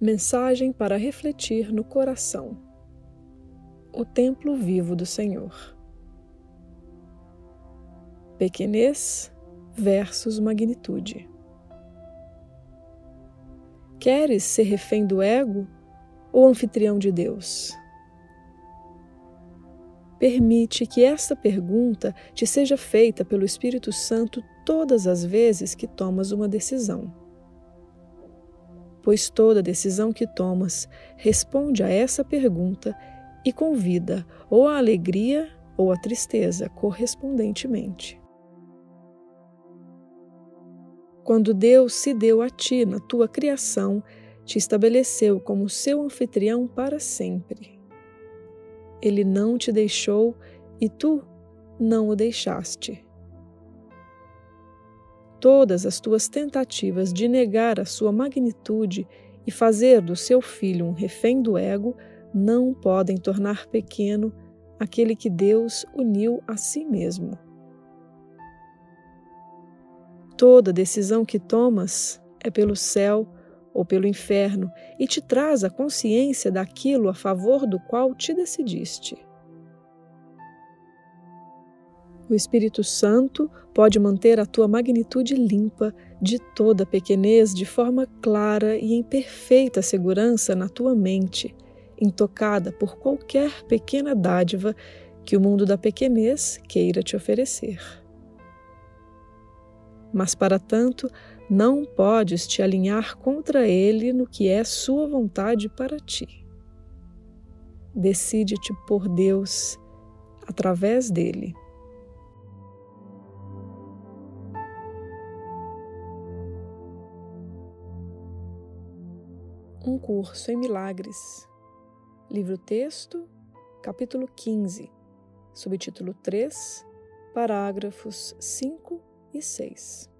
Mensagem para refletir no coração. O templo vivo do Senhor. Pequenez versus magnitude. Queres ser refém do ego ou anfitrião de Deus? Permite que esta pergunta te seja feita pelo Espírito Santo todas as vezes que tomas uma decisão. Pois toda decisão que tomas responde a essa pergunta e convida ou a alegria ou a tristeza correspondentemente. Quando Deus se deu a ti na tua criação, te estabeleceu como seu anfitrião para sempre ele não te deixou e tu não o deixaste. Todas as tuas tentativas de negar a sua magnitude e fazer do seu filho um refém do ego não podem tornar pequeno aquele que Deus uniu a si mesmo. Toda decisão que tomas é pelo céu ou pelo inferno e te traz a consciência daquilo a favor do qual te decidiste. O Espírito Santo pode manter a tua magnitude limpa de toda pequenez de forma clara e em perfeita segurança na tua mente, intocada por qualquer pequena dádiva que o mundo da pequenez queira te oferecer. Mas, para tanto, não podes te alinhar contra ele no que é sua vontade para ti. Decide-te por Deus através dele. Um curso em milagres. Livro texto, capítulo 15, subtítulo 3, parágrafos 5 e 6.